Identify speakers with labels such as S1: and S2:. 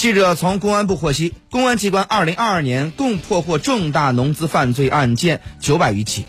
S1: 记者从公安部获悉，公安机关2022年共破获重大农资犯罪案件900余起。